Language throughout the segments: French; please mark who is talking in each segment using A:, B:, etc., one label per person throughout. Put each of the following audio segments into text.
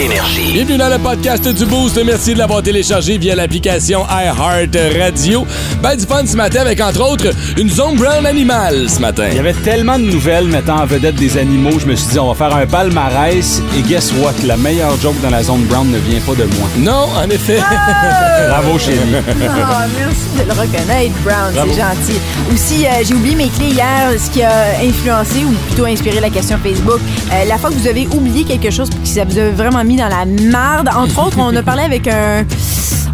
A: Énergie.
B: Bienvenue dans le podcast du Boost. Merci de l'avoir téléchargé via l'application iHeart Radio. Ben du fun ce matin avec entre autres une zone brown animale ce matin.
C: Il y avait tellement de nouvelles mettant en vedette des animaux, je me suis dit on va faire un palmarès et guess what? La meilleure joke dans la zone brown ne vient pas de moi.
B: Non, en effet.
C: Bravo chérie.
D: Ah, merci de le reconnaître, Brown, c'est gentil. Aussi, euh, j'ai oublié mes clés hier, ce qui a influencé ou plutôt inspiré la question Facebook. Euh, la fois que vous avez oublié quelque chose que ça vous a vraiment mis dans la marde. Entre autres, on a parlé avec un...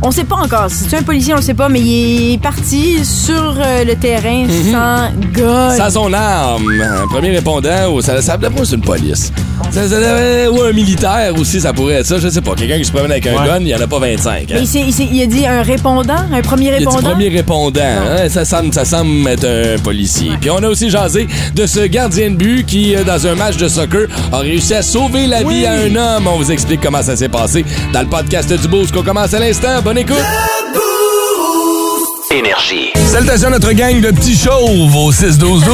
D: On sait pas encore. Si c'est un policier, on le sait pas, mais il est parti sur euh, le terrain sans gun.
B: Ça a son arme. Un premier répondant, ou ça, ça moi, c'est une police. Ça- ou un militaire aussi, ça pourrait être ça. Je sais pas. Quelqu'un qui se promène avec un
C: Ouais.
B: gun, il y en a pas 25. hein.
D: Mais il, a dit un répondant, un premier
B: Il a dit
D: répondant?
B: premier répondant. hein, ça, semble, ça semble être un policier. Puis on a aussi jasé de ce gardien de but qui, euh, dans un match de soccer, a réussi à sauver la vie à un homme. On vous explique comment ça s'est passé dans le podcast du Boost qu'on commence à l'instant. Bonne écoute!
A: Énergie.
B: Salutations à notre gang de petits chauves au 6-12-12.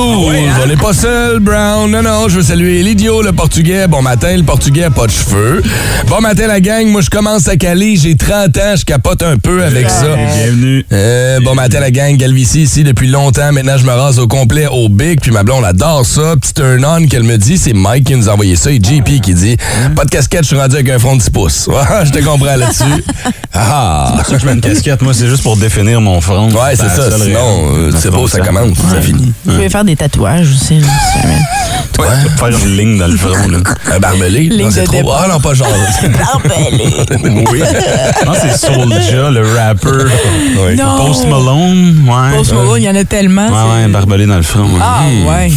B: On n'est pas seul, Brown. Non, non, je veux saluer l'idiot, le portugais. Bon matin, le portugais a pas de cheveux. Bon matin, la gang. Moi, je commence à caler. J'ai 30 ans. Je capote un peu avec ça.
C: Bienvenue.
B: Euh, bon matin la gang, Galvici ici depuis longtemps. Maintenant, je me rase au complet au Big. Puis ma blonde adore ça. Petit turn-on qu'elle me dit, c'est Mike qui nous a envoyé ça. Et JP qui dit, pas de casquette, je suis rendu avec un front de 10 pouces. Ouais, je te comprends là-dessus. Ah!
E: Ça, je mets une casquette, moi, c'est juste pour définir mon front.
B: Ouais, c'est
E: Ben,
B: ça. Sinon, euh, c'est beau, ça commence. Ça finit.
D: Vous pouvez faire des tatouages aussi. là, si jamais.
E: Ouais, faire une ligne dans le front, là.
B: Un barbelé?
D: Ligne
B: Non, c'est trop. Ah non, pas genre.
E: oui. Non, c'est Soulja, le rapper.
B: Oui.
D: Non.
E: Post Malone, ouais.
D: Post Malone, il y en a tellement.
E: Ouais, ouais, barbelé dans le front. ouais.
D: Ah, ouais.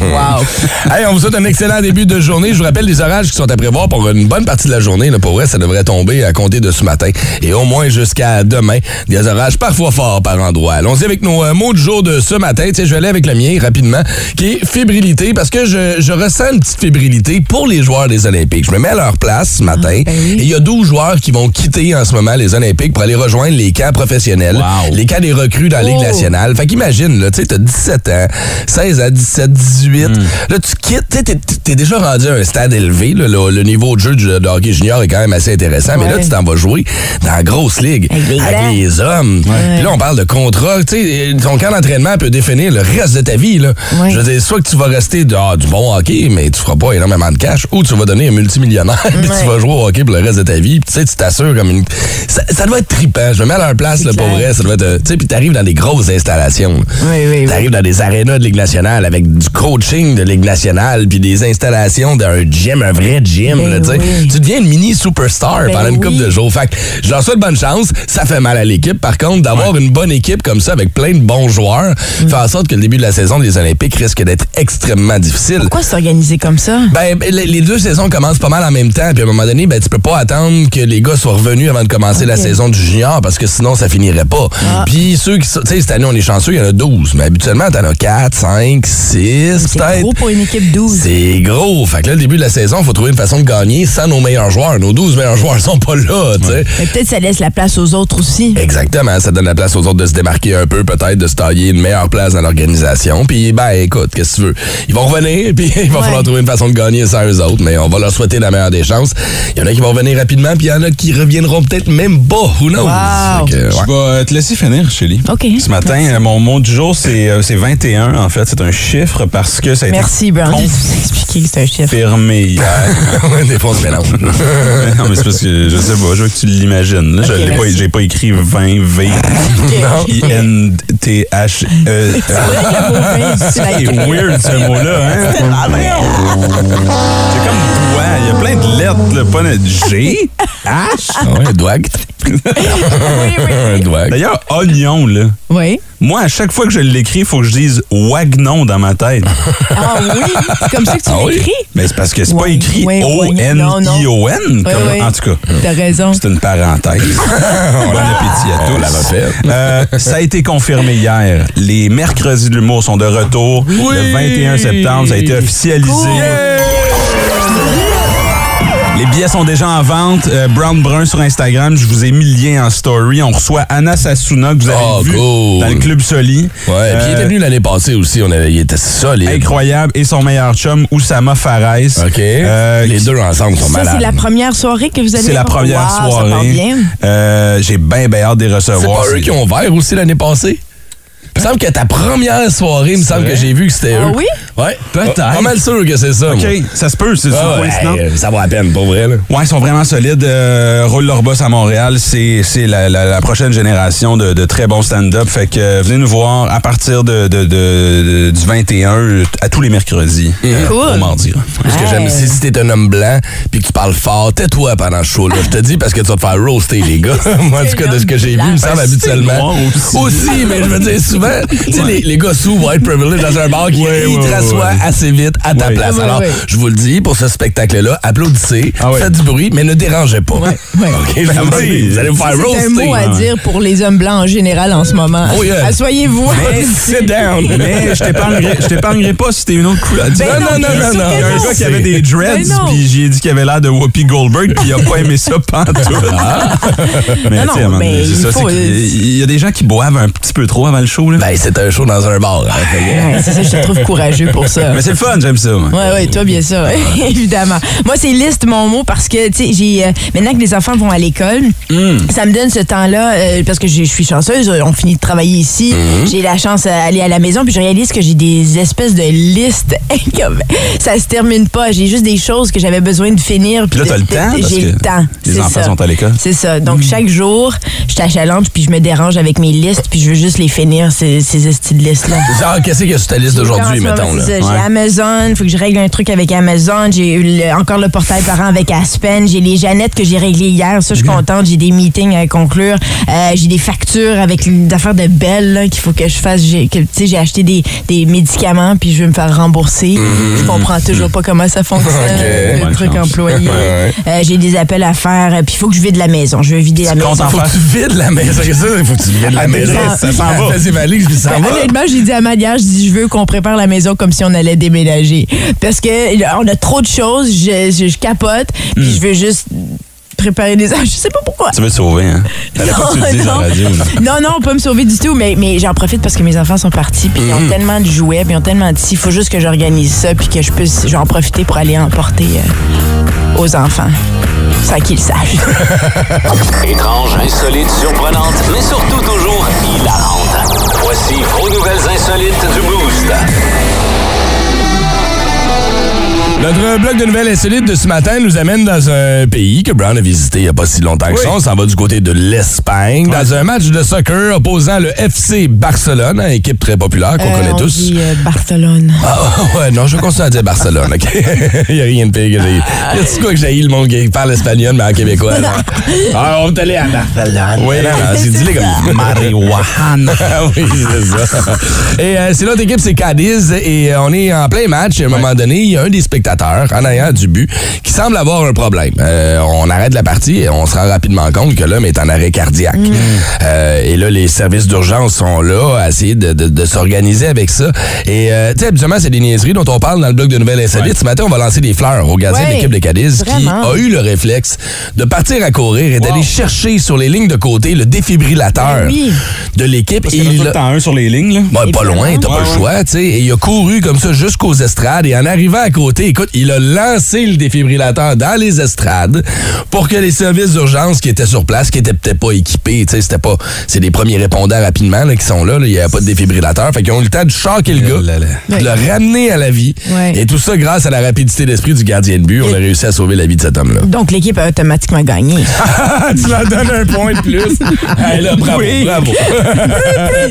D: wow.
B: Hey, on vous souhaite un excellent début de journée. Je vous rappelle les orages qui sont à prévoir pour une bonne partie de la journée. Là, pour vrai, ça devrait tomber à compter de ce matin et au moins jusqu'à demain. Des orages parfois forts par endroits. Allons-y avec nos euh, mots du jour de ce matin. Tu sais, je vais aller avec le mien rapidement, qui est fébrilité, parce que je, je ressens une petite fébrilité pour les joueurs des Olympiques. Je me mets à leur place ce matin.
D: ben oui.
B: Et il y a 12 joueurs qui vont quitter en ce moment les Olympiques pour aller rejoindre les camps professionnels,
E: Wow.
B: les camps des recrues dans la Ligue
D: Oh.
B: nationale. Fait qu'imagine, là, tu sais, t'as 17 ans, 16 à 17, 18. Là, tu quittes, tu t'es- déjà rendu à un stade élevé. là. le, le niveau de jeu du de hockey junior est quand même assez intéressant. Mais là, tu t'en vas jouer dans la grosse ligue
D: Avec les
B: hommes. Puis là, on parle de contrat. Tu sais, ton camp d'entraînement peut définir le reste de ta vie. Là. Je veux dire, soit que tu vas rester de- ah, du bon hockey, mais tu feras pas énormément de cash, ou tu vas donner un multimillionnaire, puis tu vas jouer au hockey pour le reste de ta vie. Puis tu sais, tu t'assures comme une... Ça, ça doit être trippant. Je me mets à leur place, là, pour vrai. Ça doit être... euh, Tu sais, puis t'arrives dans des grosses installations.
D: Oui, oui, oui.
B: T'arrives dans des arénas de Ligue nationale avec du coaching de Ligue nationale, puis des installations d'un gym, un vrai gym. Là, tu
D: oui.
B: Tu deviens une mini superstar
D: Ben
B: pendant une couple de jours. Fait que je leur souhaite bonne chance. Ça fait mal à l'équipe. Par contre, d'avoir une bonne équipe comme ça avec plein de bons joueurs
D: Mm.
B: fait en sorte que le début de la saison des Olympiques risque d'être extrêmement difficile.
D: Pourquoi c'est organisé comme ça?
B: Ben, ben, les deux saisons commencent pas mal en même temps, puis à un moment donné, ben, tu peux pas attendre que les gars soient revenus avant de commencer la.
D: Ah.
B: saison du junior, parce que sinon, ça finirait pas. Puis ceux qui sont, tu sais, cette année, on est chanceux, il y en a 12, mais habituellement, t'en as 4, 5, 6,
D: C'est
B: peut-être.
D: gros pour une équipe 12.
B: C'est gros. Fait que là, le début de la saison, il faut trouver une façon de gagner sans nos meilleurs joueurs. Nos 12 meilleurs joueurs sont pas là, tu sais.
D: Peut-être ça laisse la place aux autres aussi.
B: Exactement, ça donne la place aux autres de se démarquer un peu, peut-être de se tailler une meilleure place dans l'organisation. Puis, ben, écoute, qu'est-ce que tu veux? Ils vont revenir, puis il va
D: Ouais.
B: falloir trouver une façon de gagner sans eux autres, mais on va leur souhaiter la meilleure des chances. Il y en a qui vont revenir rapidement, puis il y en a qui reviendront peut-être même pas. Who knows?
D: Wow.
B: Que, ouais.
E: Je vais te laisser finir, Shelly.
D: OK.
E: Ce matin,
D: Merci.
E: euh, mon mot du jour, c'est euh, c'est 21, en fait. C'est un chiffre parce que ça a été
D: Merci, vous expliquer que c'est un chiffre.
E: confirmé hier.
B: Des fois, on se mélange.
E: non, mais c'est parce que je sais pas, je veux que tu l'imagines. là. Je l'ai pas,
D: merci.
E: j'ai pas écrit 20 V I N T H E.
D: C'est
E: weird ce mot-là, hein? C'est comme doigt. Il y a plein de lettres, là, pas de G, H?
B: Ah ouais, un doigt. un doigt.
E: D'ailleurs, oignon, là.
D: Oui.
E: Moi, à chaque fois que je l'écris, il faut que je dise wagnon dans ma tête.
D: Ah oui? C'est comme ça que tu
B: Ah oui?
D: l'écris?
E: Mais c'est parce que c'est pas écrit. O-N-I-O-N.
D: Oui,
E: comme-
D: oui.
E: En tout cas,
D: T'as raison.
E: c'est une parenthèse. bon appétit à tous.
B: On l'a refait.
E: Euh, ça a été confirmé hier. Les mercredis de l'humour sont de retour. Le 21 septembre, ça a été officialisé. Les billets sont déjà en vente. Euh, Brown Brun sur Instagram. Je vous ai mis le lien en story. On reçoit Anna Sassouna, que vous avez
B: Oh,
E: vu
B: cool.
E: dans le Club Soli.
B: Ouais, puis il était
E: Euh,
B: venu l'année passée aussi. On a- il était solide.
E: Incroyable. Et son meilleur chum, Oussama Fares.
B: OK.
E: Euh,
B: les deux ensemble sont
D: Ça,
B: malades.
D: c'est la première soirée que vous allez
E: C'est la première
D: Wow,
E: soirée.
D: bien.
E: Euh, J'ai bien, bien hâte de les
B: C'est
E: recevoir.
B: pas eux qui ont ouvert aussi l'année passée? Il me semble que ta première soirée, il me semble que j'ai vu que c'était
D: Ah
B: eux.
D: oui?
B: Ouais.
E: Peut-être.
B: Pas mal sûr que c'est ça.
E: OK,
B: moi.
E: ça se peut, c'est
B: Ah
E: une
B: ouais,
E: coïncidence.
B: hey, ça vaut la peine, pour vrai. Là.
E: Ouais, ils sont vraiment solides. Euh, roule leur boss à Montréal, c'est c'est la, la- la prochaine génération de, de très bons stand-up. Fait que euh, venez nous voir à partir de, de- de- de- du 21 à tous les mercredis. euh,
D: Cool.
E: Au mardi. là.
B: Ce que j'aime, si t'es un homme blanc puis que tu parles fort, tais-toi pendant ce show-là. Je te dis parce que tu vas te faire roaster, les gars. Moi, en tout cas, de ce que j'ai vu, il me semble habituellement.
E: Aussi,
B: mais je veux dire, souvent, tu sais, les, les gars sous white privilege dans un bar qui ils te rassoient assez vite à ta place. Alors, je vous le dis, pour ce spectacle-là, applaudissez,
E: Ah
B: faites du bruit, mais ne dérangez pas.
D: ouais.
B: OK, je vous dis, vous allez vous faire
D: C'est
B: roaster.
D: un mot à dire pour les hommes blancs en général en ce moment.
B: Oh, yeah.
D: Asseyez-vous.
B: Sit down.
E: Mais je t'épargnerai pas si t'es une autre couleur.
D: Ben
B: non, non, non, non, non.
E: Il y a un gars qui avait des dreads,
D: Ben
E: puis j'ai dit qu'il avait l'air de Whoopi Goldberg, puis il a pas aimé ça pantoute. mais
D: Non,
E: tu sais,
D: mais
E: c'est c'est il y a des gens qui boivent un petit peu trop avant le show. Là.
B: Ben, c'est un show dans un bar. hein,
D: Ouais, c'est ça, je te trouve courageux pour ça.
E: mais c'est le fun, j'aime ça.
D: Ouais, ouais, toi, bien sûr, évidemment. Moi, c'est liste mon mot parce que, tu sais, j'ai, euh, maintenant que les enfants vont à l'école, ça me donne ce temps-là, euh, parce que je suis chanceuse, on finit de travailler ici, j'ai la chance d'aller à la maison, puis je réalise que j'ai des espèces de listes, comme, ça se termine pas, j'ai juste des choses que j'avais besoin de finir.
E: Puis là, t'as le temps, parce
D: J'ai le temps.
E: les enfants
D: ça.
E: sont à l'école.
D: C'est ça. Donc, chaque jour, je t'achallante, puis je me dérange avec mes listes, puis je veux juste les finir, ces, ces estis de listes-là.
B: Genre, qu'est-ce qu'il y a sur ta liste d'aujourd'hui, mettons? Là?
D: ça.
E: Ouais.
D: J'ai Amazon, faut que je règle un truc avec Amazon. J'ai eu le- encore le portail parent avec Aspen. J'ai les Jeannettes que j'ai réglées hier. Ça, je suis contente. J'ai des meetings à conclure. Euh, j'ai des factures avec des affaires de belles là, qu'il faut que je fasse. J'ai, que, tu sais, j'ai acheté des, des médicaments puis je veux me faire rembourser. Je comprends toujours pas comment ça fonctionne. Le
E: Bonne
D: truc
E: chance.
D: employé.
B: Ouais.
D: Euh, j'ai des appels à faire. euh, Puis il faut que je vide la maison. Je veux vider la maison.
B: Faut que tu vides la maison. Il faut que tu vides la
E: Ah,
B: maison.
E: ça s'en va.
D: Ben,
B: va.
D: Honnêtement, j'ai dit à ma nièce, je dis, je veux qu'on prépare la maison comme si on allait déménager. Parce que on a trop de choses, je, je- je capote, puis je veux juste préparer des... Je sais pas pourquoi.
E: Tu veux te sauver, hein? Pas en
D: non.
E: radio.
D: non, non, pas me sauver du tout, mais, mais j'en profite parce que mes enfants sont partis, puis ils ont tellement de jouets, puis ils ont tellement de... Il faut juste que j'organise ça, puis que je puisse je vais en profiter pour aller en porter euh, aux enfants, sans qu'ils le sachent.
A: Étrange, insolite, surprenante, mais surtout toujours hilarante. Voici vos nouvelles insolites du Boost.
B: Notre bloc de nouvelles insolites de ce matin nous amène dans un pays que Brown a visité il n'y a pas si longtemps que ça. On s'en va du côté de l'Espagne, dans un match de soccer opposant le FC Barcelone, une équipe très populaire qu'on
D: Euh,
B: connaît
D: on
B: tous.
D: dit, euh, Barcelone.
B: Ah, ouais, non, je continue à dire Barcelone, OK? Il n'y a rien de pire que j'ai. Y a-tu quoi que j'ai le monde qui parle espagnol, mais en québécois? là? Ah, on va aller à Barcelone. Oui, non, non, c'est dit comme
E: Marijuana.
B: Ah oui, c'est ça. Et euh, c'est l'autre équipe, c'est Cadiz. Et euh, on est en plein match. À un moment donné, il y a un des spectateurs, en arrière du but, qui semble avoir un problème. Euh, on arrête la partie et on se rend rapidement compte que l'homme est en arrêt cardiaque. Euh, et là, les services d'urgence sont là à essayer de, de- de s'organiser avec ça. Et euh, tu sais, habituellement, c'est des niaiseries dont on parle dans le blog de Nouvelles Insolites. Ce matin, on va lancer des fleurs au gardien de l'équipe de Cadiz qui a eu le réflexe de partir à courir et d'aller chercher sur les lignes de côté le défibrillateur
D: Ben oui.
B: de l'équipe.
E: Y en a
B: il
E: tout le temps un sur les lignes, là.
B: Pas loin, t'as pas
E: Ouais,
B: le
E: ouais.
B: choix, tu sais. Et il a couru comme ça jusqu'aux estrades et en arrivant à côté, écoute, il a lancé le défibrillateur dans les estrades pour que les services d'urgence qui étaient sur place, qui étaient peut-être pas équipés, tu sais, c'était pas, c'est des premiers répondants rapidement là, qui sont là, il y avait pas de défibrillateur, fait qu'ils ont eu le temps de choquer le
E: Oh là là.
B: gars, de le ramener à la vie.
D: Ouais.
B: Et tout ça grâce à la rapidité d'esprit du gardien de but, on a réussi à sauver la vie de cet homme-là.
D: Donc, l'équipe a automatiquement gagné.
B: tu leur donnes un point de plus. Hey, là, bravo,
E: Oui.
B: bravo.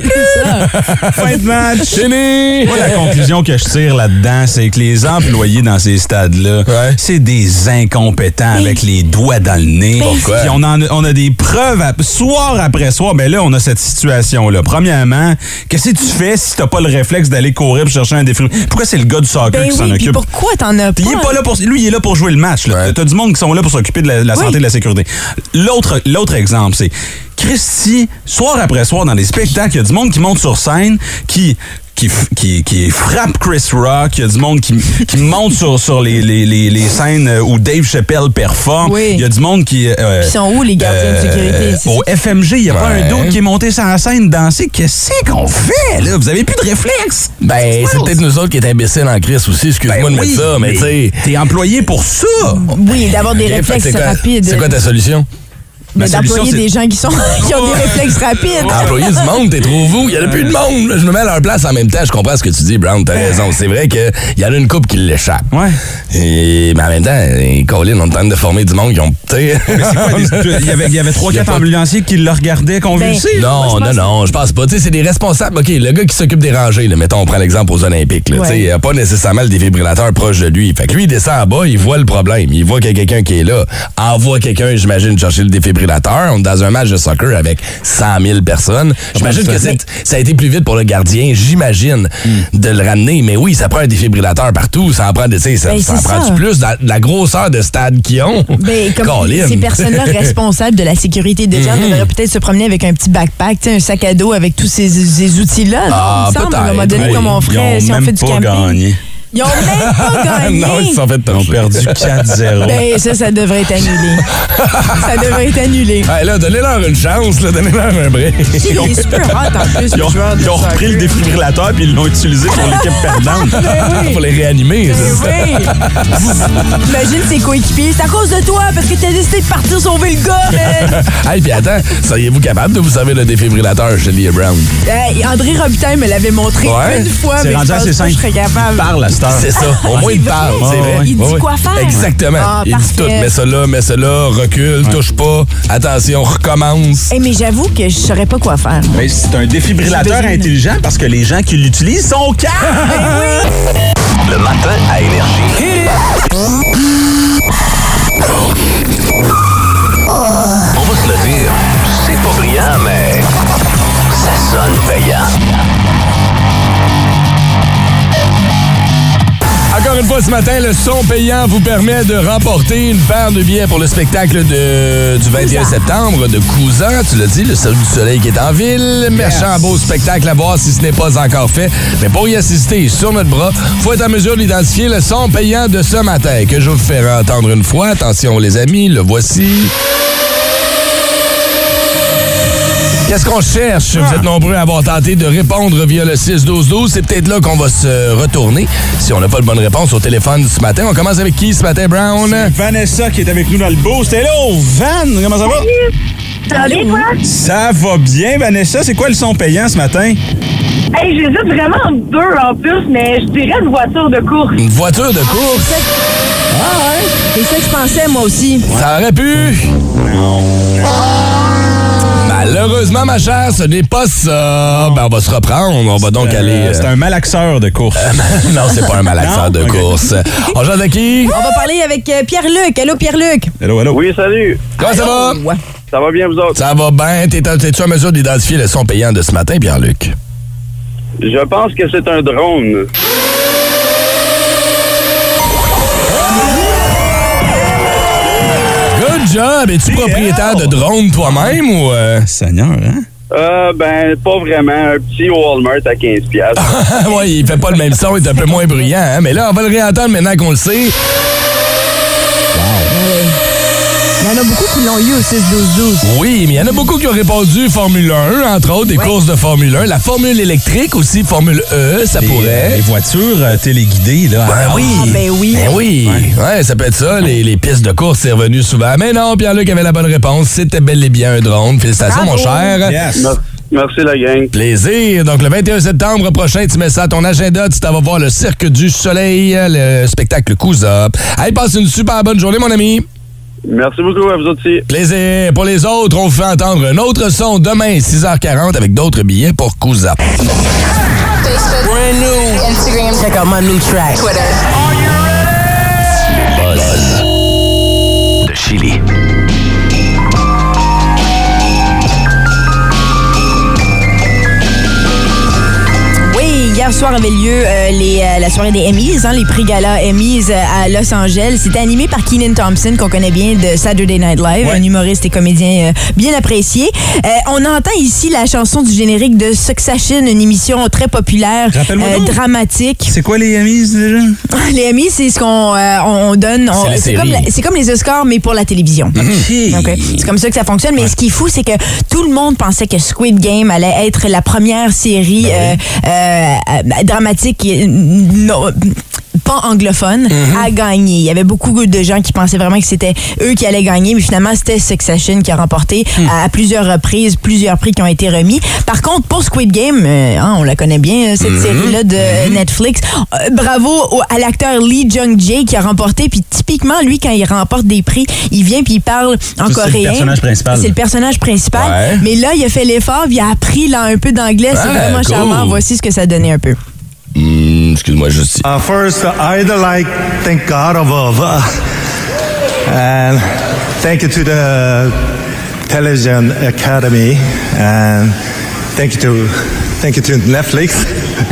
D: C'est ça.
E: Fin de match.
B: Fini!
E: Moi, la conclusion que je tire là-dedans, c'est que les employés dans ces stades-là,
B: Ouais.
E: c'est des incompétents avec les doigts dans le nez.
B: Pourquoi?
E: Puis on, en a, on a des preuves à- soir après soir. Mais là, on a cette situation-là. Premièrement, qu'est-ce que tu fais si t'as pas le réflexe d'aller courir pour chercher un défi? Pourquoi c'est le gars du soccer
D: Ben
E: qui s'en
D: oui,
E: occupe?
D: pourquoi t'en as pas?
E: Il est pas? là pour lui il est là pour jouer le match là.
B: Ouais.
E: T'as du monde qui sont là pour s'occuper de la, la
D: Oui.
E: santé et de la sécurité. L'autre l'autre exemple c'est Christy soir après soir dans les spectacles, il y a du monde qui monte sur scène qui qui, qui, qui frappe Chris Rock. Il y a du monde qui, qui monte sur, sur les, les, les, les scènes où Dave Chappelle performe.
D: Oui.
E: Il y a du monde qui... euh,
D: Ils sont où, les gardiens de sécurité? C'est
E: au FMG, il n'y a pas un d'autre qui est monté sur la scène danser. Qu'est-ce qu'on fait, là? Vous avez plus de réflexe.
B: Ben, c'est peut-être nous autres qui est imbéciles en crise aussi. Excuse-moi
E: Ben
B: de
E: oui,
B: mettre ça, mais tu sais.
E: T'es employé pour ça.
D: Oui, d'avoir des réflexes rapides.
B: C'est quoi ta solution?
D: Mais d'employer des gens qui, sont, qui ont des réflexes rapides.
B: Employer du monde, t'es trop vous. Il y en a plus de monde. Je me mets à leur place en même temps. Je comprends ce que tu dis, Brown. T'as raison. C'est vrai qu'il y en a une couple qui l'échappe.
E: Ouais.
B: Et, mais en même temps, Colin, on est en train de former du monde qui ont. tu sais.
E: Mais c'est quoi, des- il y avait, y avait trois,
B: Il y a
E: quatre
B: pas-
E: ambulanciers qui le regardaient convulsés.
B: Non, non, non, je pense pas. Tu sais, c'est des responsables. OK, le gars qui s'occupe des rangées, là, mettons, on prend l'exemple aux Olympiques. Là,
D: Ouais.
B: Tu sais, il n'y a pas nécessairement le défibrillateur proche de lui. Fait que lui, il descend en bas, il voit le problème. Il voit qu'il y a quelqu'un qui est là. Envoie quelqu'un, j'imagine, chercher le défibrillateur. On est dans un match de soccer avec 100 000 personnes. J'imagine que c'est- ça a été plus vite pour le gardien, j'imagine,
D: Hmm.
B: de le ramener. Mais oui, ça prend un défibrillateur partout. Ça en prend, tu sais, ça,
D: Ben,
B: ça en prend
D: ça.
B: plus de la, grosseur de stade qu'ils ont?
D: Ben, comme
B: Colin.
D: ces personnes-là responsables de la sécurité des gens devraient peut-être se promener avec un petit backpack, un sac à dos avec tous ces, ces outils-là. non,
B: Ah,
D: il me semble, à un moment
B: peut-être,
D: donné,
B: oui.
D: comme on ferait si on fait du
E: pas
D: camping.
E: gagné.
D: Ils ont même pas gagné.
B: non, ils sont fait
E: Ils ont perdu 4-0.
D: Ben, ça, ça devrait être annulé. ça devrait être annulé.
B: Ouais, là, donnez-leur une chance, là, donnez-leur un break.
D: Il est super hot en plus,
E: Ils ont, ils repris le défibrillateur puis ils l'ont utilisé pour l'équipe perdante.
D: Ben oui.
B: pour les réanimer.
D: Ben
B: c'est ça.
D: oui. Imagine ses coéquipiers. C'est à cause de toi, parce que t'as décidé de partir sauver le gars, man.
B: Hey, puis attends, seriez-vous capable de vous servir le défibrillateur chez Lee Brown?
D: Hey, André Robitaille me l'avait montré
B: Ouais.
D: une fois,
E: C'est
D: mais je
E: rendu
D: pense que
E: simple.
D: je serais
E: Il
D: capable.
E: parle à
B: C'est ça. Au moins, il parle.
D: vrai?
B: C'est vrai.
D: Il dit quoi faire?
B: Exactement.
D: Ah,
B: il dit tout. Mets ça là, mets ça là, recule, touche pas. Attention, recommence.
D: Hey, mais j'avoue que je saurais pas quoi faire.
E: Ben, c'est un défibrillateur intelligent parce que les gens qui l'utilisent sont calmes.
A: Le matin à Énergie. On va se le dire, c'est pas brillant, mais ça sonne payant.
B: Encore une fois ce matin, le son payant vous permet de remporter une paire de billets pour le spectacle de, du 21 septembre de Cousin. Tu l'as dit, le Salut du Soleil qui est en ville. Méchant beau spectacle à voir si ce n'est pas encore fait. Mais pour y assister sur notre bras, faut être en mesure d'identifier le son payant de ce matin que je vous ferai entendre une fois. Attention les amis, le voici. Qu'est-ce qu'on cherche? Vous êtes nombreux à avoir tenté de répondre via le 6-12-12. C'est peut-être là qu'on va se retourner si on n'a pas de bonne réponse au téléphone ce matin. On commence avec qui ce matin, Brown?
E: Vanessa qui est avec nous dans le boost. Hello, Van, comment ça va?
F: Ça va bien, toi?
E: Ça va bien, Vanessa. C'est quoi le son payant ce matin?
F: Hey, j'hésite vraiment deux en plus, mais je dirais une voiture de course.
B: Une voiture de course?
D: C'est ça que je pensais, moi aussi.
B: Ça aurait pu? Malheureusement, ma chère, ce n'est pas ça. Ben, on va se reprendre. On va donc aller...
E: Euh,
B: euh,
E: C'est un malaxeur de course.
B: non, c'est pas un malaxeur de course. On joue avec qui?
D: On va parler avec euh, Pierre-Luc. Allô, Pierre-Luc?
E: Hello, hello.
G: Oui, salut.
B: Comment ça va?
G: Ça va bien, vous autres?
B: Ça va bien. T'es- T'es-tu en mesure d'identifier le son payant de ce matin, Pierre-Luc?
G: Je pense que c'est un drone.
B: Job! Es-tu propriétaire de drone toi-même ou... euh?
E: Seigneur, hein?
G: Euh, ben, pas vraiment. Un petit Walmart à 15 piastres.
B: ouais, il fait pas le même son, il est un peu moins bruyant, hein? mais là, on va le réentendre maintenant qu'on le sait.
D: Il y en a beaucoup qui l'ont eu au 6-12-12.
B: Oui, mais il y en a beaucoup qui ont répondu Formule 1, entre autres, des
D: Ouais.
B: courses de Formule 1. La Formule électrique aussi, Formule E, ça
E: Les,
B: pourrait.
E: les voitures euh, téléguidées, là.
B: Ben oui.
D: Ah, ben oui.
B: Ben oui. Ouais. ça peut être ça. Les, les pistes de course, c'est revenu souvent. Mais non, Pierre-Luc avait la bonne réponse. C'était bel et bien un drone. Félicitations,
D: Bravo.
B: mon cher.
E: Yes.
G: Merci, la gang.
B: Plaisir. Donc, le 21 septembre prochain, tu mets ça à ton agenda. Tu t'en vas voir le Cirque du Soleil, le spectacle Cousa. Allez, passe une super bonne journée, mon ami.
G: Merci beaucoup à vous aussi.
B: Plaisir. Pour les autres, on vous fait entendre un autre son demain, 6h40, avec d'autres billets pour Cousa.
H: Instagram. Check out my new track. Twitter.
A: De Chili.
D: Hier soir avait lieu euh, les, euh, la soirée des Emmys, hein, les prix gala Emmys euh, à Los Angeles. C'était animé par Keenan Thompson, qu'on connaît bien de Saturday Night Live, un humoriste et comédien bien apprécié. On entend ici la chanson du générique de Succession, une émission très populaire, dramatique.
E: C'est quoi les amis déjà?
D: Les Emmys, c'est ce qu'on on on donne. on-
B: C'est
D: comme, les Oscars, mais pour la télévision. C'est comme ça que ça fonctionne. Mais ce qui est fou, c'est que tout le monde pensait que Squid Game allait être la première série
B: Ben
D: euh, euh, euh, dramatique. euh, non, pas anglophone
B: Mm-hmm.
D: à gagner. Il y avait beaucoup de gens qui pensaient vraiment que c'était eux qui allaient gagner, mais finalement c'était Succession qui a remporté
B: Hmm.
D: à, à plusieurs reprises plusieurs prix qui ont été remis. Par contre, pour Squid Game, euh, hein, on la connaît bien euh, cette
B: Mm-hmm.
D: série-là de Netflix. Euh, bravo au- à l'acteur Lee Jung Jae qui a remporté. Puis typiquement lui quand il remporte des prix, il vient puis il parle en
E: c'est le
D: coréen.
E: personnage principal.
D: C'est le personnage principal.
B: Ouais.
D: Mais là, il a fait l'effort, il a appris là, un peu d'anglais. C'est vraiment
B: cool.
D: charmant. Voici ce que ça donnait un peu.
B: Hmm, Excuse-moi, juste.
I: Uh, first, I'd like thank God above, uh, and thank you to the Television Academy, and thank you to thank you to Netflix.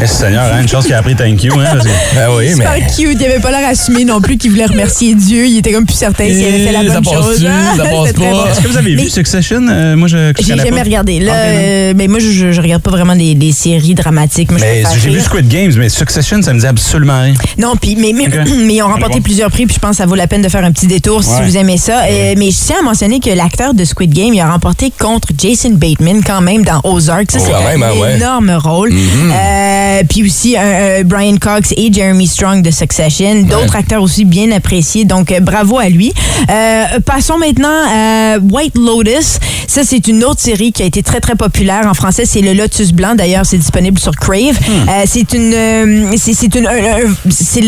E: Eh, Seigneur, hein, une chance qu'il a appris thank you. Hein, parce que-
B: Ben oui,
D: Super
B: mais.
D: cute. Il avait pas l'air assumé non plus qu'il voulait remercier Dieu. Il était comme plus certain s'il avait fait la
B: Eh, ça
D: bonne chose. Ah,
B: Ça passe pas?
D: bon.
E: Est-ce que vous avez
D: Mais-
E: vu Succession? Euh, moi, je
D: J'ai jamais
E: pas.
D: regardé. Là,
E: Ok, non.
D: euh, mais moi, je, je, je regarde pas vraiment des, des séries dramatiques. Moi,
E: Mais j'ai vu. Squid Games, mais Succession, ça me dit absolument rien.
D: Non, puis mais, mais, ils ont remporté plusieurs prix, puis je pense que ça vaut la peine de faire un petit détour si vous aimez ça. Euh, mais je tiens à mentionner que l'acteur de Squid Game, il a remporté contre Jason Bateman quand même dans Ozark. Ça,
B: Oh,
D: c'est
B: même,
D: un
B: hein,
D: énorme rôle. Euh, puis aussi euh, Brian Cox et Jeremy Strong de Succession. D'autres acteurs aussi bien appréciés. Donc, euh, bravo à lui. Euh, passons maintenant à White Lotus. Ça, c'est une autre série qui a été très, très populaire. En français, c'est Le Lotus Blanc. D'ailleurs, c'est disponible sur Crave. Euh, c'est une, c'est une, un- un- c'est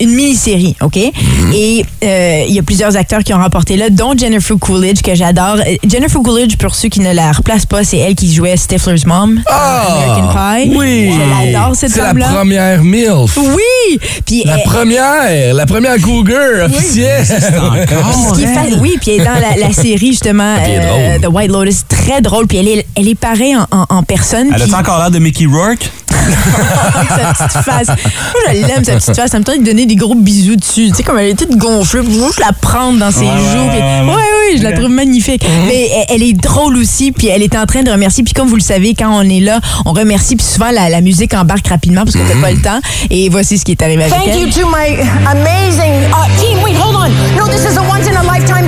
D: une mini-série, OK? Et euh, il y a plusieurs acteurs qui ont remporté là, dont Jennifer Coolidge, que j'adore. Jennifer Coolidge, pour ceux qui ne la replacent pas, c'est elle qui jouait Stifler's Mom American Pie.
B: Ah! Oui!
D: Je l'adore, cette
B: C'est la
D: femme-là.
B: première MILF.
D: Oui! Puis
B: La
D: elle-
B: première, la première cougar officielle.
D: Puis ce fa- oui, puis elle est dans la, la série justement euh. The White Lotus, très drôle. Puis elle est, elle est pareille en, en- en personne.
E: Elle a encore l'air de Mickey Rourke?
D: Avec sa petite face. Moi, je l'aime, sa petite face. Ça me tente de donner des gros bisous dessus. Tu sais, comme elle est toute gonflée. Je la prendre dans ses
E: Ouais, ouais,
D: joues. puis-
E: ouais, ouais.
D: je la trouve magnifique. Mais elle, elle est drôle aussi. Puis elle est en train de remercier. Puis comme vous le savez, quand on est là, on remercie. Puis souvent, la, la musique embarque rapidement parce que t'as pas le temps. Et voici ce qui est arrivé avec
J: Thank
D: elle.
J: you to my amazing uh, team. Wait, hold on. No, this is a once in a lifetime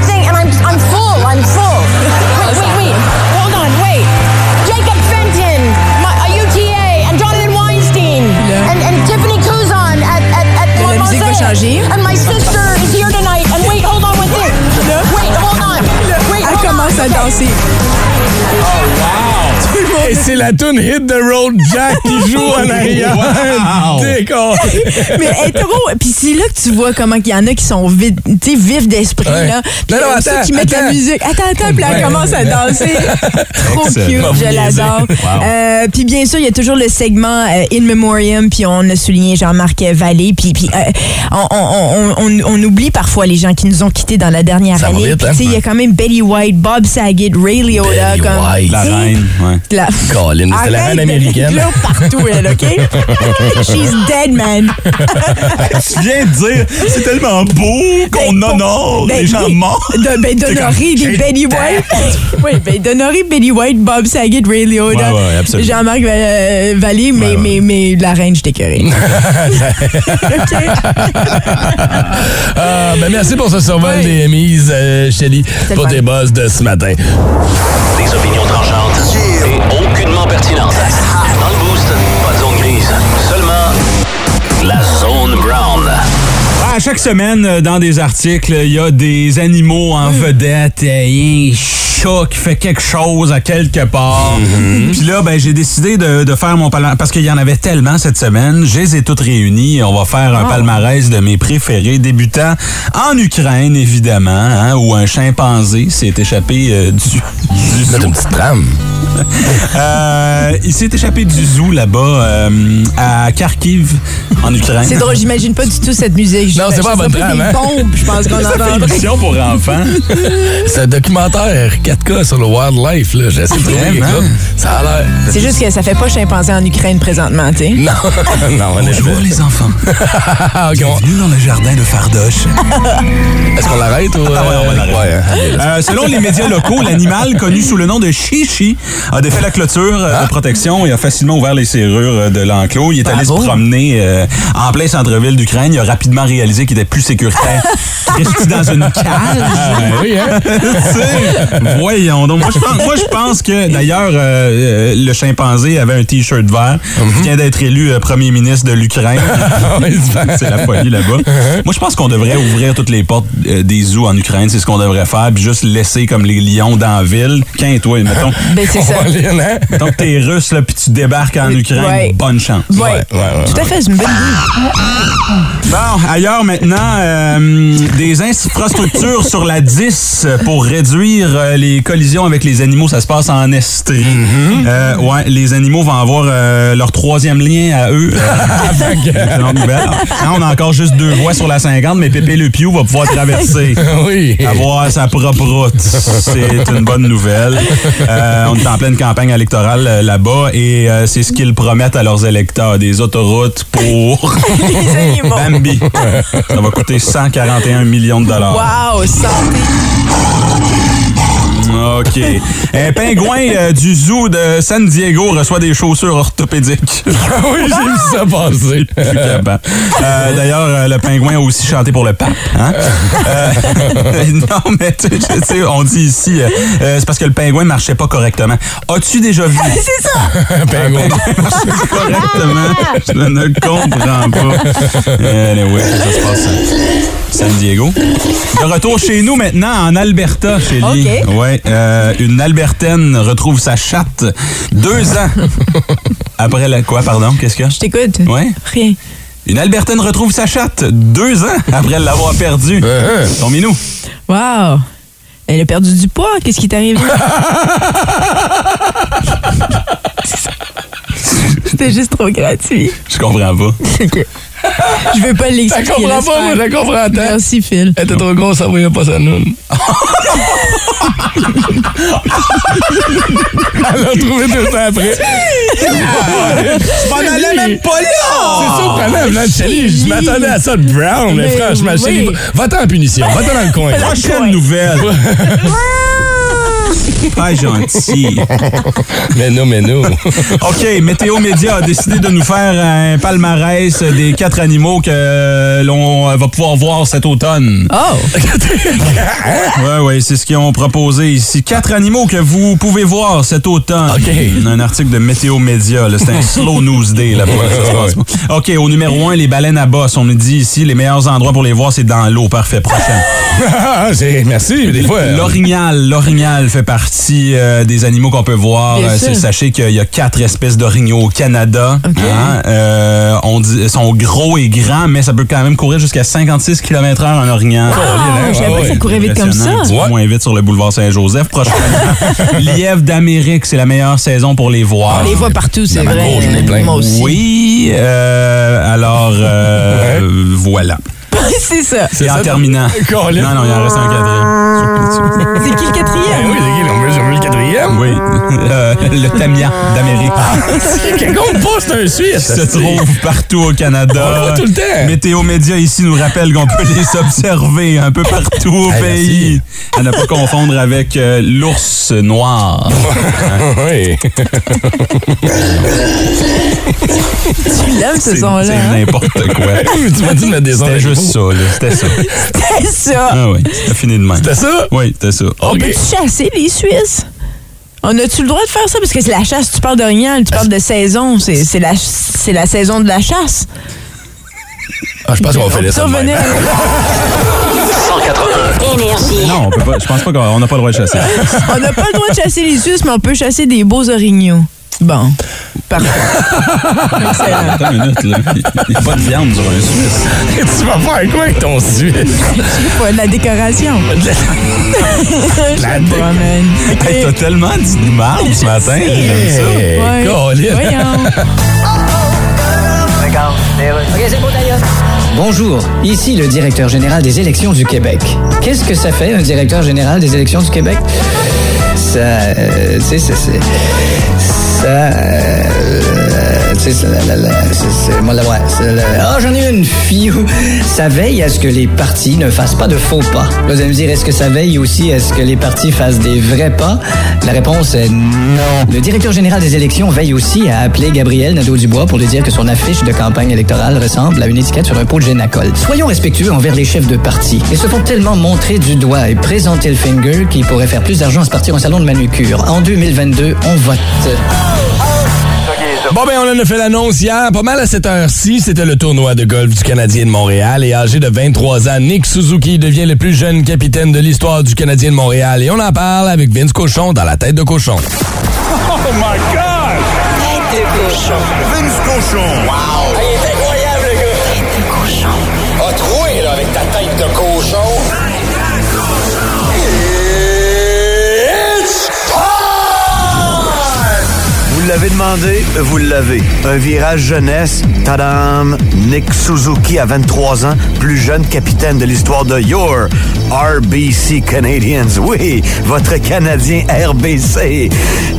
D: musique va
J: Mosaic.
D: changer.
J: And my sister is here tonight. And wait, hold on with this. Wait, hold on. Wait,
D: Elle
J: hold on.
D: commence à
J: Okay.
D: danser. Tout le monde
B: Et c'est la tune Hit the Road Jack qui joue en arrière.
E: Wow.
B: Décor.
D: Mais trop. Puis c'est là que tu vois comment il y en a qui sont sais, vifs d'esprit.
B: Ouais.
D: là. Puis
B: Non, non,
D: ceux
B: attends,
D: qui mettent la
B: attends.
D: musique. Attends, attends, puis là, elle commence à danser. trop
E: Excellent.
D: cute, je l'adore.
E: Wow.
D: Euh, puis bien sûr, il y a toujours le segment euh, In Memoriam, puis on a souligné Jean-Marc Vallée. Puis, puis euh, on, on, on, on- on oublie parfois les gens qui nous ont quittés dans la dernière
B: Ça
D: année.
B: hein?
D: tu sais, il y a quand même Betty White, Bob Saget, Ray Liotta.
B: Betty
D: comme,
B: White.
E: La reine, ouais.
D: la-
B: Colin, c'était la reine américaine.
D: rire partout, elle, OK? She's dead, man.
E: Tu viens de dire, c'est tellement beau qu'on
D: Ben,
E: honore
D: ben,
E: les gens morts.
D: De, ben, d'honorer des Betty White. oui, ben, d'honorer Betty White, Bob Saget, Ray Liotta,
E: Ouais, ouais, absolument.
D: Jean-Marc euh, Vallée, mais,
E: Ouais, ouais.
D: mais, mais la reine, je t'écœurée.
B: Ah, ben merci pour ce survol
D: Ouais.
B: des mises, euh, Shelly, pour
D: fun.
B: tes buzz de ce matin.
A: Des opinions tranchantes pertinentes. Dans le boost, pas de zone grise, seulement la zone brown.
E: À chaque semaine, euh, dans des articles, il y a des animaux en vedette. euh, y a un chat qui fait quelque chose à quelque part. Puis là, ben, j'ai décidé de, de faire mon palmarès. Parce qu'il y en avait tellement cette semaine. Je les ai toutes réunies. On va faire un palmarès de mes préférés, débutant en Ukraine, évidemment, hein, où un chimpanzé s'est échappé euh, du, du
B: Mettre une petite trame.
E: euh, il s'est échappé du zoo là-bas, euh, à Kharkiv, en Ukraine.
D: C'est drôle, j'imagine pas du tout cette musique.
B: Non, c'est pas
D: drame,
B: drame, hein?
D: je pense qu'on entendrait.
E: Émission pour enfants.
B: C'est un documentaire 4K sur le wildlife, là. J'essaie de trouver quelque
E: Vraiment?
B: chose. Ça a l'air.
D: C'est juste que ça fait pas chimpanzé en Ukraine présentement, tu sais.
B: Non, non, effet.
E: Bonjour les enfants.
B: Ok, on-
E: Bienvenue dans le jardin de Fardoche.
B: Est-ce qu'on l'arrête ou.
E: Ah ouais, on va l'arrêter.
B: Ouais, hein.
E: Euh, selon les médias locaux, l'animal connu sous le nom de Chichi a défait la clôture euh, de protection et a facilement ouvert les serrures euh, de l'enclos. Il est allé se promener euh, en plein centre-ville d'Ukraine. Il a rapidement réalisé qu'il était plus sécuritaire rester dans une cage?
B: Oui, hein?
E: Voyons donc. Moi, je pense, moi, je pense que, d'ailleurs, euh, euh, le chimpanzé avait un T-shirt vert. Il vient d'être élu euh, premier ministre de l'Ukraine.
B: Ouais, c'est
E: la folie là-bas. Moi, je pense qu'on devrait ouvrir toutes les portes euh, des zoos en Ukraine. C'est ce qu'on devrait faire. Puis juste laisser comme les lions dans la ville. Qu'un, toi, mettons,
D: Ben, c'est ça.
B: Aller, hein?
E: t'es russe, là, puis tu débarques en Ukraine.
D: Ouais.
E: Bonne chance.
D: Ouais.
B: ouais, ouais.
D: Tout à fait, c'est une bonne idée.
E: Bon, ailleurs maintenant, des infrastructures sur la 10 pour réduire euh, les collisions avec les animaux. Ça se passe en Estrie. Euh, ouais, les animaux vont avoir euh, leur troisième lien à eux. Euh. Hein, on a encore juste deux voies sur la 50, mais Pépé Le Piou va pouvoir traverser.
B: Oui.
E: Avoir sa propre route. C'est une bonne nouvelle. Euh, on est en pleine campagne électorale euh, là-bas et euh, c'est ce qu'ils promettent à leurs électeurs. Des autoroutes pour
D: Les animaux.
E: Bambi. Ça va coûter 141 millions de dollars.
D: Wow, santé.
E: OK. Un pingouin euh, du zoo de San Diego reçoit des chaussures orthopédiques.
B: oui, j'ai vu ça passer.
E: Je suis capable. Euh, D'ailleurs, euh, le pingouin a aussi chanté pour le pape. Hein? Euh, non, mais tu tu sais, on dit ici, c'est parce que le pingouin marchait pas correctement. As-tu déjà vu?
D: C'est ça.
B: Pingouin.
E: correctement? Je ne le comprends pas. Anyway, ça se passe à San Diego. De retour chez nous maintenant, en Alberta, chez lui.
D: OK.
E: Ouais, euh, une Albertaine retrouve sa chatte deux ans après la... Quoi, pardon? Qu'est-ce a?
D: Je t'écoute.
E: Ouais.
D: Rien.
E: Une Albertaine retrouve sa chatte deux ans après l'avoir perdue. Ton minou.
D: Wow. Elle a perdu du poids. Qu'est-ce qui t'est arrivé? C'était juste trop gratuit.
E: Je comprends pas.
D: Je veux pas
B: Je
D: l'expliquer.
B: comprends
D: laisse
B: pas, moi, je comprends tant.
D: Merci, Phil.
B: Elle était trop grosse, ça voyait pas sa noune. Elle l'a trouvé deux ans après.
E: Je m'en allais même pas là!
B: C'est surprenant, Chélie. Je m'attendais à ça de Brown, mais, franchement. Chélie, va-t'en en punition. Va-t'en dans le coin.
E: Prochaine nouvelle. Pas gentil.
B: mais non, mais non.
E: OK, Météo Média a décidé de nous faire un palmarès des quatre animaux que l'on va pouvoir voir cet automne.
D: Oh!
E: Oui, oui, c'est ce qu'ils ont proposé ici. Quatre animaux que vous pouvez voir cet automne.
B: OK.
E: Un article de Météo Média. là. C'est un slow news day ça se pas. OK, au numéro un, les baleines à bosse. On me dit ici, les meilleurs endroits pour les voir, c'est dans l'eau. Parfait, prochain.
B: Ah, Merci, des fois.
E: L'orignal, l'orignal fait partie euh, des animaux qu'on peut voir. Euh, c'est- sachez qu'il y a quatre espèces d'orignaux au Canada.
D: OK.
E: Hein? Euh, on dit, ils sont gros et grands, mais ça peut quand même courir jusqu'à 56 km/h un orignal.
D: Ah, je savais pas que ça courait vite comme ça.
B: Ouais.
E: moins vite sur le boulevard Saint-Joseph. Prochainement, lièvre d'Amérique, c'est la meilleure saison pour les voir.
D: On les voit partout, c'est vrai.
B: plein.
D: Moi aussi.
E: Oui, euh, alors euh, voilà.
D: c'est ça.
E: Et en
B: ça,
E: terminant. Non, non, il en reste un quatrième.
D: C'est qui le
B: Ben
D: quatrième?
B: oui, c'est qui? Quatrième.
E: Oui, euh, le Tamiya d'Amérique.
B: Quelqu'un pas, c'est un Suisse.
E: se trouve partout au Canada.
B: On le voit tout le temps.
E: Météo Média ici nous rappelle qu'on peut les observer un peu partout au
B: Hey,
E: pays. À ne pas confondre avec euh, l'ours noir.
B: oui.
D: Tu l'aimes, ce son-là?
E: c'est
D: hein?
E: n'importe quoi.
B: tu m'as dit de mettre des
E: C'était juste ça, là. C'était ça.
D: C'est ça.
E: Ah oui, c'était fini de même.
B: C'était ça?
E: Oui, c'était ça.
D: On
B: OK.
D: peut-tu chasser les Suisses? On a-tu le droit de faire ça? Parce que c'est la chasse, tu parles d'orignal, tu parles de saison. C'est c'est la, c'est la saison de la chasse.
B: Ah, je pense qu'on va faire ça. de même.
D: revenir.
A: 181.
J: Énergie.
E: Non, on peut pas. Je pense pas qu'on n'a pas le droit de chasser.
D: On n'a pas le droit de chasser les Suisses, mais on peut chasser des beaux orignaux. Bon. Parfait. Excellent.
E: Attends une minute, là. Il n'y a pas de viande sur un Suisse.
B: tu vas faire quoi avec ton Suisse?
D: Pas de la décoration. Je
B: La
D: sais
B: dé-
D: pas, man. OK.
E: Hey, T'as tellement dit de marde ce matin. J'aime ça.
D: Ouais.
K: Bonjour, ici le directeur général des élections du Québec. Qu'est-ce que ça fait, un directeur général des élections du Québec? Ça, euh, c'est... c'est- Ça... euh, tu moi, la- Ah, j'en ai une fille. Ça veille à ce que les partis ne fassent pas de faux pas. Vous allez me dire, est-ce que ça veille aussi à ce que les partis fassent des vrais pas? La réponse est non. Le directeur général des élections veille aussi à appeler Gabriel Nadeau-Dubois pour lui dire que son affiche de campagne électorale ressemble à une étiquette sur un pot de génacol. Soyons respectueux envers les chefs de parti. Ils se font tellement montrer du doigt et présenter le finger qu'ils pourraient faire plus d'argent à se partir un salon de manucure. En 2022, on vote.
B: Bon, ben, on en a fait l'annonce hier. Pas mal à cette heure-ci, c'était le tournoi de golf du Canadien de Montréal. Et âgé de 23 ans, Nick Suzuki devient le plus jeune capitaine de l'histoire du Canadien de Montréal. Et on en parle avec Vince Cochon dans la tête de cochon.
L: Oh my God!
M: Tête de cochon. Vince cochon. Wow!
N: L'avez demandé, vous l'avez. Un virage jeunesse, tadam! Nick Suzuki à 23 ans, plus jeune capitaine de l'histoire de Your RBC Canadians. Oui, votre Canadien RBC.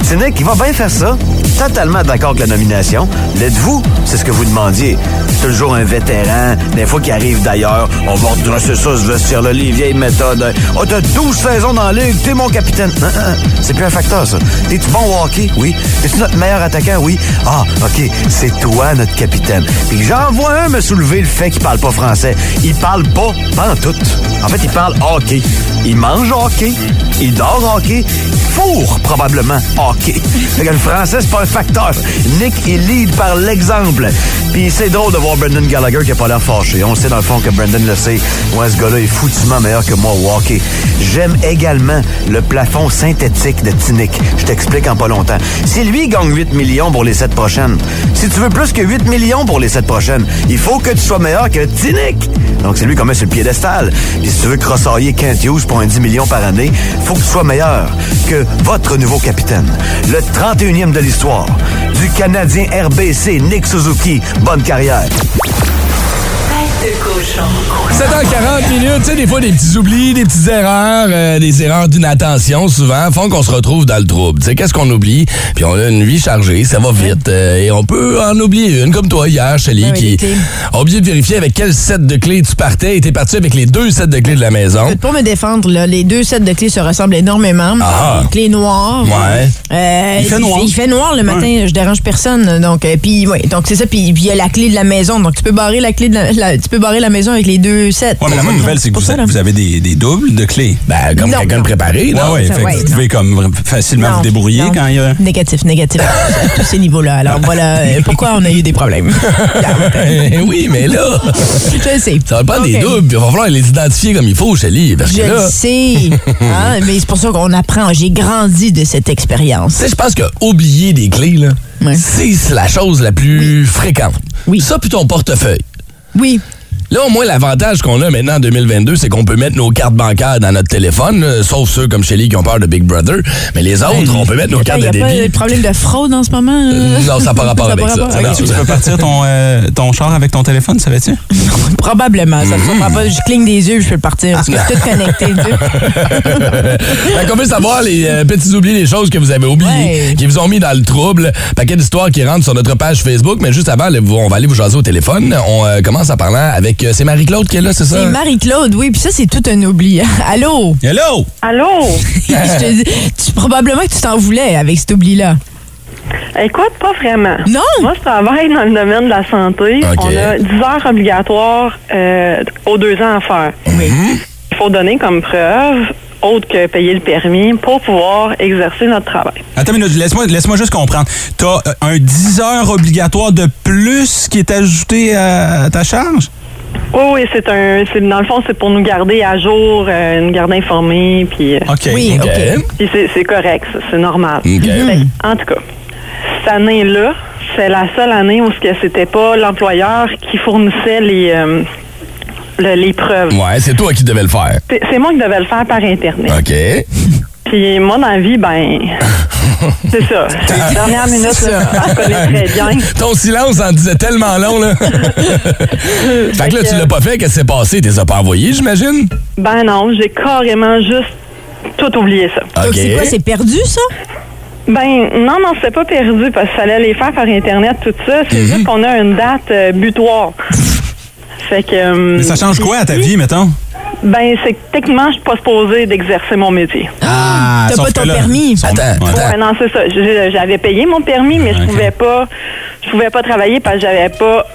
N: C'est Nick, il va bien faire ça? Totalement d'accord avec la nomination. L'êtes-vous? C'est ce que vous demandiez. Toujours un vétéran, des fois qui arrive d'ailleurs. On va redresser ça, ce vestiaire-là, les vieilles méthodes. Oh, t'as 12 saisons dans la ligue, t'es mon capitaine. Hein, hein, C'est plus un facteur, ça. T'es-tu bon au hockey? Oui. Es-tu notre meilleur attaquant? Oui. Ah, OK. C'est toi, notre capitaine. Puis j'en vois un me soulever le fait qu'il parle pas français. Il parle pas, tout. En fait, il parle hockey. Il mange hockey. Il dort hockey. Four, probablement, hockey. Fait que le français, c'est pas un facteur. Nick, il lead par l'exemple. Puis c'est drôle de voir Brendan Gallagher qui a pas l'air fâché. On sait dans le fond que Brendan le sait. Moi, ce gars-là est foutument meilleur que moi au hockey. J'aime également le plafond synthétique de Tinick. Je t'explique en pas longtemps. Si lui gagne 8 millions pour les 7 prochaines, si tu veux plus que 8 millions pour les 7 prochaines, il faut que tu sois meilleur que Tinick. Donc c'est lui qu'on met sur le piédestal. Puis si tu veux crossailler Kent Hughes pour un 10 millions par année, faut que tu sois meilleur que votre nouveau capitaine. Le 31e de l'histoire du Canadien RBC Nick Suzuki. Bonne carrière.
M: Tête de cochon.
B: 7h40 minutes, tu sais, des fois, des petits oublis, des petites erreurs, euh, des erreurs d'inattention, souvent, font qu'on se retrouve dans le trouble. Tu sais, qu'est-ce qu'on oublie? Puis on a une vie chargée, ça va vite. euh, et on peut en oublier une, comme toi hier, Shelly,
D: Ben oui,
B: qui
D: les
B: a oublié de vérifier avec quel set de clés tu partais et t'es parti avec les deux sets de clés de la maison.
D: Pour me défendre, là, les deux sets de clés se ressemblent énormément.
B: Ah.
D: Clés noires.
B: Ouais.
D: Euh,
B: Il fait noir.
D: Il fait noir le matin, je dérange personne. Donc, euh, puis, ouais, donc c'est ça. Puis, puis il y a la clé de la maison. Donc, tu peux barrer la clé de la, la- tu peux barrer la maison avec les deux sets.
E: Ouais, mais la bonne nouvelle, c'est que vous, vous avez des, des doubles de clés.
B: Ben, comme
D: Non,
B: quelqu'un de
D: non.
B: préparé, là.
E: ouais,
D: Ça,
E: fait que
D: ouais,
E: vous pouvez comme facilement
D: Non,
E: vous débrouiller
D: non.
E: quand il y a...
D: Négatif, négatif. à tous ces niveaux-là. Alors, voilà euh, pourquoi on a eu des problèmes.
B: Eh oui, mais là,
D: je sais.
B: ça va prendre des
D: Ok.
B: doubles, puis il va falloir les identifier comme il faut, Shelly. Parce
D: Je
B: que là,
D: le sais. Hein, mais c'est pour ça qu'on apprend. J'ai grandi de cette expérience.
B: Tu sais, je pense que oublier des clés, là, c'est la chose la plus fréquente.
D: Oui.
B: Ça, puis ton portefeuille.
D: Oui.
B: Là, au moins, l'avantage qu'on a maintenant en 2022, c'est qu'on peut mettre nos cartes bancaires dans notre téléphone, sauf ceux comme Shelly qui ont peur de Big Brother. Mais les autres, on peut mettre nos cartes
D: Il
B: de
D: n'y a pas
B: débit.
D: de problème de fraude en ce moment? euh?
B: Non, ça n'a pas rapport
D: Ça
B: avec
D: pas
B: ça.
D: rapport.
E: Tu peux partir ton, euh, ton char avec ton téléphone, savais-tu?
D: Probablement. Ça
B: Mm-hmm.
D: pas. Je cligne des yeux, je peux le partir. Parce que c'est tout connecté. tu sais.
B: Fait qu'on veut savoir les euh, petits oublis, les choses que vous avez oubliées,
D: Ouais.
B: qui vous ont mis dans le trouble. Paquet d'histoires qui rentrent sur notre page Facebook. Mais juste avant, on va aller vous jaser au téléphone. On euh, commence en parlant avec... euh, c'est Marie-Claude qui est là, c'est ça?
D: C'est Marie-Claude, oui. Puis ça, c'est tout un oubli. Allô?
E: Hello!
F: Allô?
D: Je te dis, tu- probablement que tu t'en voulais avec cet oubli-là.
F: Écoute, pas vraiment.
D: Non?
F: Moi, je travaille dans le domaine de la santé. On a 10 heures obligatoires euh, aux deux ans à faire.
D: Oui.
F: Il faut donner comme preuve, autre que payer le permis, pour pouvoir exercer notre travail.
E: Attends une minute, laisse-moi laisse juste comprendre. T'as euh, un 10 heures obligatoire de plus qui est ajouté à ta charge?
F: Oui, oui, c'est un. c'est- Dans le fond, c'est pour nous garder à jour, euh, nous garder informés, puis. euh,
E: OK.
D: Oui, OK.
F: puis c'est c'est correct, ça, c'est normal.
B: OK.
F: Fait que, en tout cas, cette année-là, c'est la seule année où ce que c'était pas l'employeur qui fournissait les, euh, le- les preuves.
B: Ouais, c'est toi qui devais le faire.
F: C'est c'est moi qui devais le faire par Internet.
B: OK.
F: Puis moi, dans la vie, ben, c'est ça. C'est la dernière minute,
B: ça.
F: je connais très bien.
B: Ton silence en disait tellement long, là. fait que là, tu l'as pas fait. Qu'est-ce qui s'est passé? T'es pas envoyé, j'imagine?
F: Ben non, j'ai carrément juste tout oublié ça.
D: Donc, c'est quoi, c'est perdu, ça?
F: Ben non, non, c'est pas perdu parce qu'il fallait les faire par Internet, tout ça. C'est juste qu'on a une date euh, butoir. Fait que. euh,
E: Mais ça change quoi à ta vie, mettons?
F: Ben, c'est que techniquement, je suis pas supposée d'exercer mon métier.
E: Ah,
D: T'as
E: sauf
D: pas ton
E: là-
D: permis.
B: Attends,
E: Ouais.
B: attends.
F: Ouais, non, c'est ça. J'avais payé mon permis, mais je pouvais pas. Je pouvais pas travailler parce que j'avais pas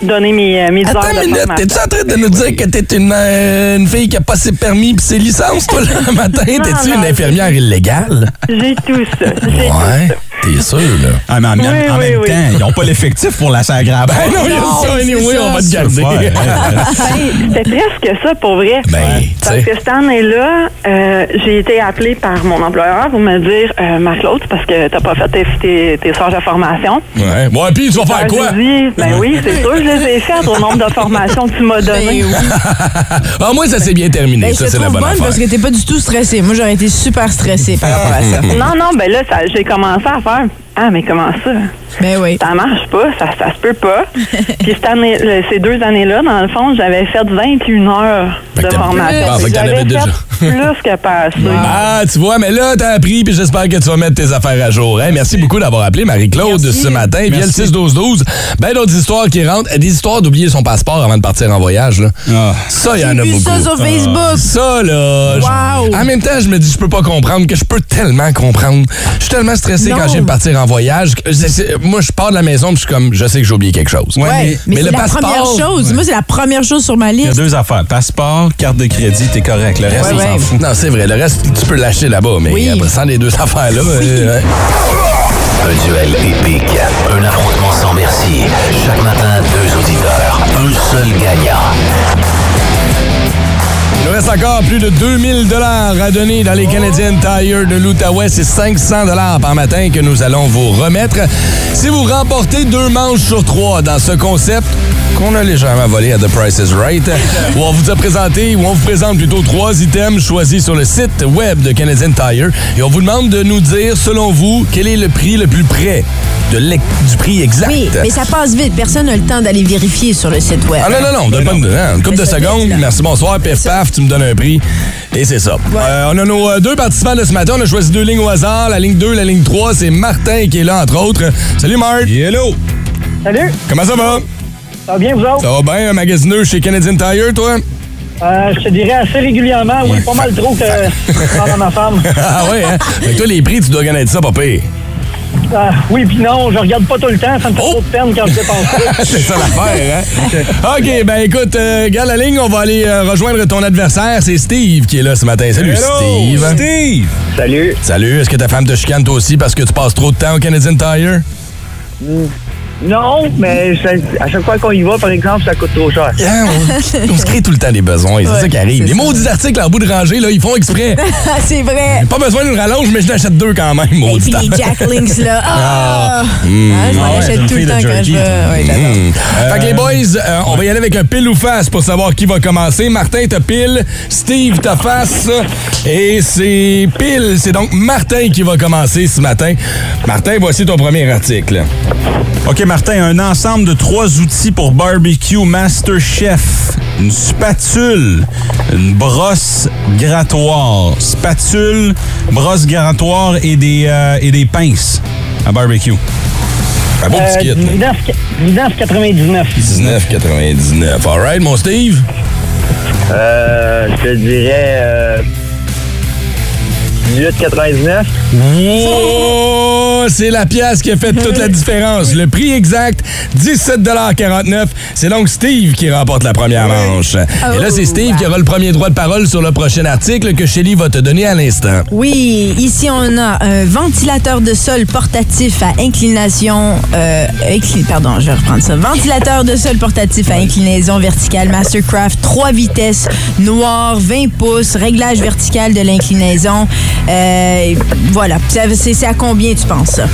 F: donné mes, euh, mes heures
B: Attends
F: formation.
B: t'es-tu en train de nous dire que t'es une, euh, une fille qui a pas ses permis pis ses licences, toi, le matin? T'es-tu une infirmière illégale?
F: J'ai tout ça. J'ai
B: Ouais, t'es sûr, là?
E: Ah, mais en, en-
F: Oui,
E: en
F: oui,
E: même
F: oui.
E: temps, ils n'ont pas l'effectif pour la sagra.
B: Ben non,
D: non,
B: ça,
D: c'est
B: anyway,
D: ça,
B: on va te
D: c'est
B: garder.
E: Ouais.
F: Ben, C'était presque ça pour vrai.
B: Ben,
F: Parce que cette année-là, euh, j'ai été appelée par mon employeur pour me dire euh, Marc-Claude, parce que t'as pas fait tes, tes, tes de formation.
B: Ouais. Ouais, pis tu vas faire
F: Alors,
B: quoi?
F: Dit, ben oui, c'est sûr, je les ai faites au nombre de formations que tu m'as donné.
D: Ben oui.
B: Ah, moi, ça s'est bien terminé.
D: Ben,
B: ça, c'est la bonne
D: bonne
B: affaire.
D: parce que t'es pas du tout stressée. Moi, j'aurais été super stressée par rapport à ça.
F: Non, non, ben là, j'ai commencé à faire. fine. Ah, mais comment ça?
D: Ben oui.
F: Ça marche pas, ça, ça se peut pas. Puis cette année, le- ces deux années-là, dans le fond, j'avais fait 21 heures
B: Fait
F: de formation.
B: Ah, fait que t'en
F: J'avais
B: avais
F: fait
B: déjà.
F: plus que pas.
B: Ah, tu vois, mais là, t'as appris, puis j'espère que tu vas mettre tes affaires à jour. Hein? Merci beaucoup d'avoir appelé Marie-Claude ce matin via le
E: Merci.
B: 6-12-12. Ben d'autres histoires qui rentrent. Des histoires d'oublier son passeport avant de partir en voyage. Là.
E: Ah.
B: Ça, il y en a
D: vu
B: beaucoup.
D: ça sur Facebook.
B: Ça, là.
D: Wow.
B: En même temps, je me dis, je peux pas comprendre que je peux tellement comprendre. Je suis tellement stressé
D: Non.
B: quand je viens de partir en voyage. Moi, je pars de la maison, puis je suis comme, je sais que j'ai oublié quelque chose.
E: Ouais, mais
D: mais,
B: mais
D: c'est
B: le
D: la
B: passeport-
D: première chose. Moi, c'est la première chose sur ma
E: il y a
D: liste.
E: deux affaires. Passeport, carte de crédit, t'es correct. Le reste,
D: Ouais,
E: on s'en
D: ouais.
E: fout.
B: Non, c'est vrai. Le reste, tu peux lâcher là-bas, mais
D: Oui.
B: après, sans les deux affaires-là. euh, ouais.
A: Un duel épique, un affrontement sans merci. Chaque matin, deux auditeurs, un seul gagnant.
B: Il nous reste encore plus de 2000 dollars à donner dans les Canadian Tire de l'Outaouais. C'est 500 dollars par matin que nous allons vous remettre. Si vous remportez deux manches sur trois dans ce concept qu'on a légèrement volé à The Price is Right, où on vous a présenté, où on vous présente plutôt trois items choisis sur le site web de Canadian Tire et on vous demande de nous dire, selon vous, quel est le prix le plus près de du prix exact.
D: Oui, mais ça passe vite. Personne n'a le temps d'aller vérifier sur le site web.
B: Ah non, non, non, donne pas une, hein, une couple de secondes. Merci, bonsoir, pif paf, tu me donnes un prix. Et c'est ça. Euh, on a nos euh, deux participants de ce matin. On a choisi deux lignes au hasard. La ligne 2, la ligne 3, c'est Martin qui est là, entre autres. Salut, Marc.
E: Hello.
O: Salut,
B: Comment ça va?
O: ça va bien vous autres?
B: Ça va bien, un magasineux chez Canadian Tire, toi?
O: Euh, je te dirais assez régulièrement, oui, pas mal trop que je parle à ma femme.
B: ah ouais, hein? Fait que toi, les prix, tu dois connaître ça, pas pire.
O: Euh, oui, puis non, je regarde pas tout le temps, ça me fait
B: Oh!
O: trop de peine quand je dépense ça.
B: c'est ça l'affaire, hein? OK, ben écoute, euh, garde la ligne, on va aller euh, rejoindre ton adversaire. C'est Steve qui est là ce matin. Salut, Steve.
E: Steve.
G: Salut.
B: Salut, est-ce que ta femme te chicane toi aussi parce que tu passes trop de temps au Canadian Tire?
O: Non, mais ça- à chaque fois qu'on y va, par exemple, ça coûte trop cher.
B: Hein, on, on se crée tout le temps des besoins, c'est
D: Ouais,
B: ça qui arrive. Les
D: ça.
B: maudits articles en bout de rangée, là, ils font exprès.
D: c'est vrai.
B: Pas besoin d'une rallonge, mais je n'achète deux quand même,
D: Et puis les Jack Links, là. Ah!
B: Mmh.
D: Ah, je m'en
E: Ah ouais,
D: achète tout le temps quand je veux. Ouais, j'adore.
B: Mmh. Fait que les boys, euh, on va y aller avec un pile ou face pour savoir qui va commencer. Martin, t'as pile. Steve, t'as face. Et c'est pile. C'est donc Martin qui va commencer ce matin. Martin, voici ton premier article.
E: OK, Martin, un ensemble de trois outils pour barbecue Master Chef. Une spatule, une brosse grattoir. Spatule, brosse grattoir et des, euh, et des pinces à barbecue.
B: Un beau
O: Euh,
B: petit kit. là.
O: 19, 19,99.
B: 19,99. All right, mon Steve?
G: Euh, je te dirais euh, 18,99.
B: Oh, c'est la pièce qui a fait toute la différence. Le prix exact, 17,49 C'est donc Steve qui remporte la première manche. Et là, c'est Steve qui aura le premier droit de parole sur le prochain article que Shelly va te donner à l'instant.
D: Oui, ici on a un ventilateur de sol portatif à inclination. euh, incli- pardon, je vais reprendre ça. Ventilateur de sol portatif à inclinaison verticale Mastercraft, 3 vitesses, noir, 20 pouces, réglage vertical de l'inclinaison. Euh, voilà. C'est à combien tu penses ça?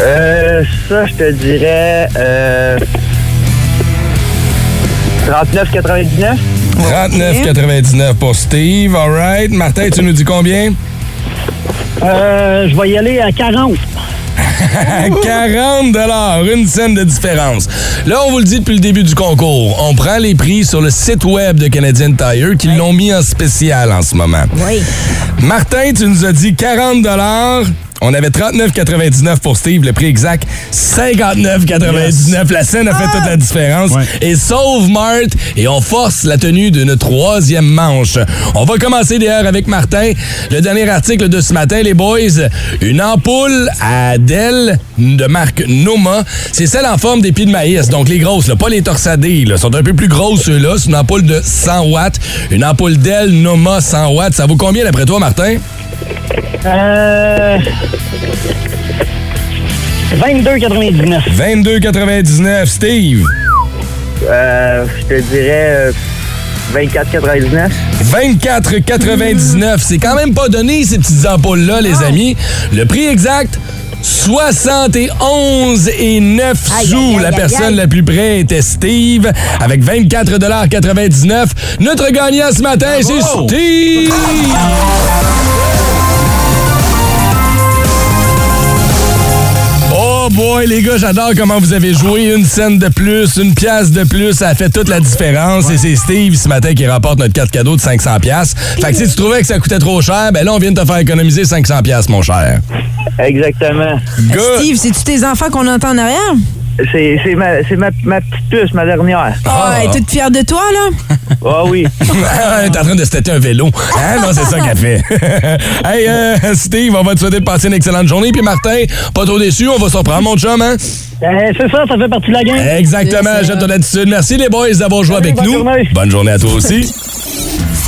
G: Euh, ça, je te dirais. Euh,
O: 39,99.
B: 39,99 pour Steve. All right. Martin, tu nous dis combien?
P: Euh, je vais y aller à 40.
B: 40 une scène de différence. Là, on vous le dit depuis le début du concours. On prend les prix sur le site web de Canadian Tire qui l'ont mis en spécial en ce moment.
D: Oui.
B: Martin, tu nous as dit 40 on avait 39,99 pour Steve, le prix exact 59,99. La scène a fait toute la différence. Et sauve Marthe et on force la tenue d'une troisième manche. On va commencer d'ailleurs avec Martin. Le dernier article de ce matin, les boys. Une ampoule à Dell de marque Noma. C'est celle en forme des pieds de maïs. Donc les grosses, là, pas les torsadés. Là, sont un peu plus grosses ceux-là. C'est une ampoule de 100 watts. Une ampoule Dell Noma 100 watts. Ça vaut combien d'après toi, Martin?
P: Euh. 22,99.
B: 22,99. Steve?
O: Euh, je te dirais euh, 24,99.
B: 24,99. C'est quand même pas donné, ces petites ampoules-là, les amis. Le prix exact, 71 et 9 sous.
D: aïe,
B: la
D: aïe,
B: personne
D: aïe.
B: la plus près était Steve avec 24,99 Notre gagnant ce matin, c'est Steve! Boy, les gars, j'adore comment vous avez joué. Une scène de plus, une pièce de plus, ça a fait toute la différence. Et c'est Steve ce matin qui remporte notre carte cadeau de 500 pièces. Fait que si tu trouvais que ça coûtait trop cher, ben là, on vient de te faire économiser 500 pièces, mon cher.
O: Exactement.
D: Steve, c'est-tu tes enfants qu'on entend en arrière?
O: C'est c'est ma, c'est ma, ma petite puce, ma dernière.
D: Ah, elle est toute fière de toi, là?
O: Ah oui.
B: Elle est en train de se têter un vélo. Hein? Non, c'est ça qu'elle fait. hey, euh, Steve, on va te souhaiter de passer une excellente journée. Puis Martin, pas trop déçu, on va s'en prendre, mon chum, hein?
P: Euh, c'est ça, ça fait partie de la game.
B: Exactement, j'ai ton attitude. Merci les boys d'avoir joué avec
P: bonne
B: nous.
P: journée.
B: Bonne journée à toi aussi.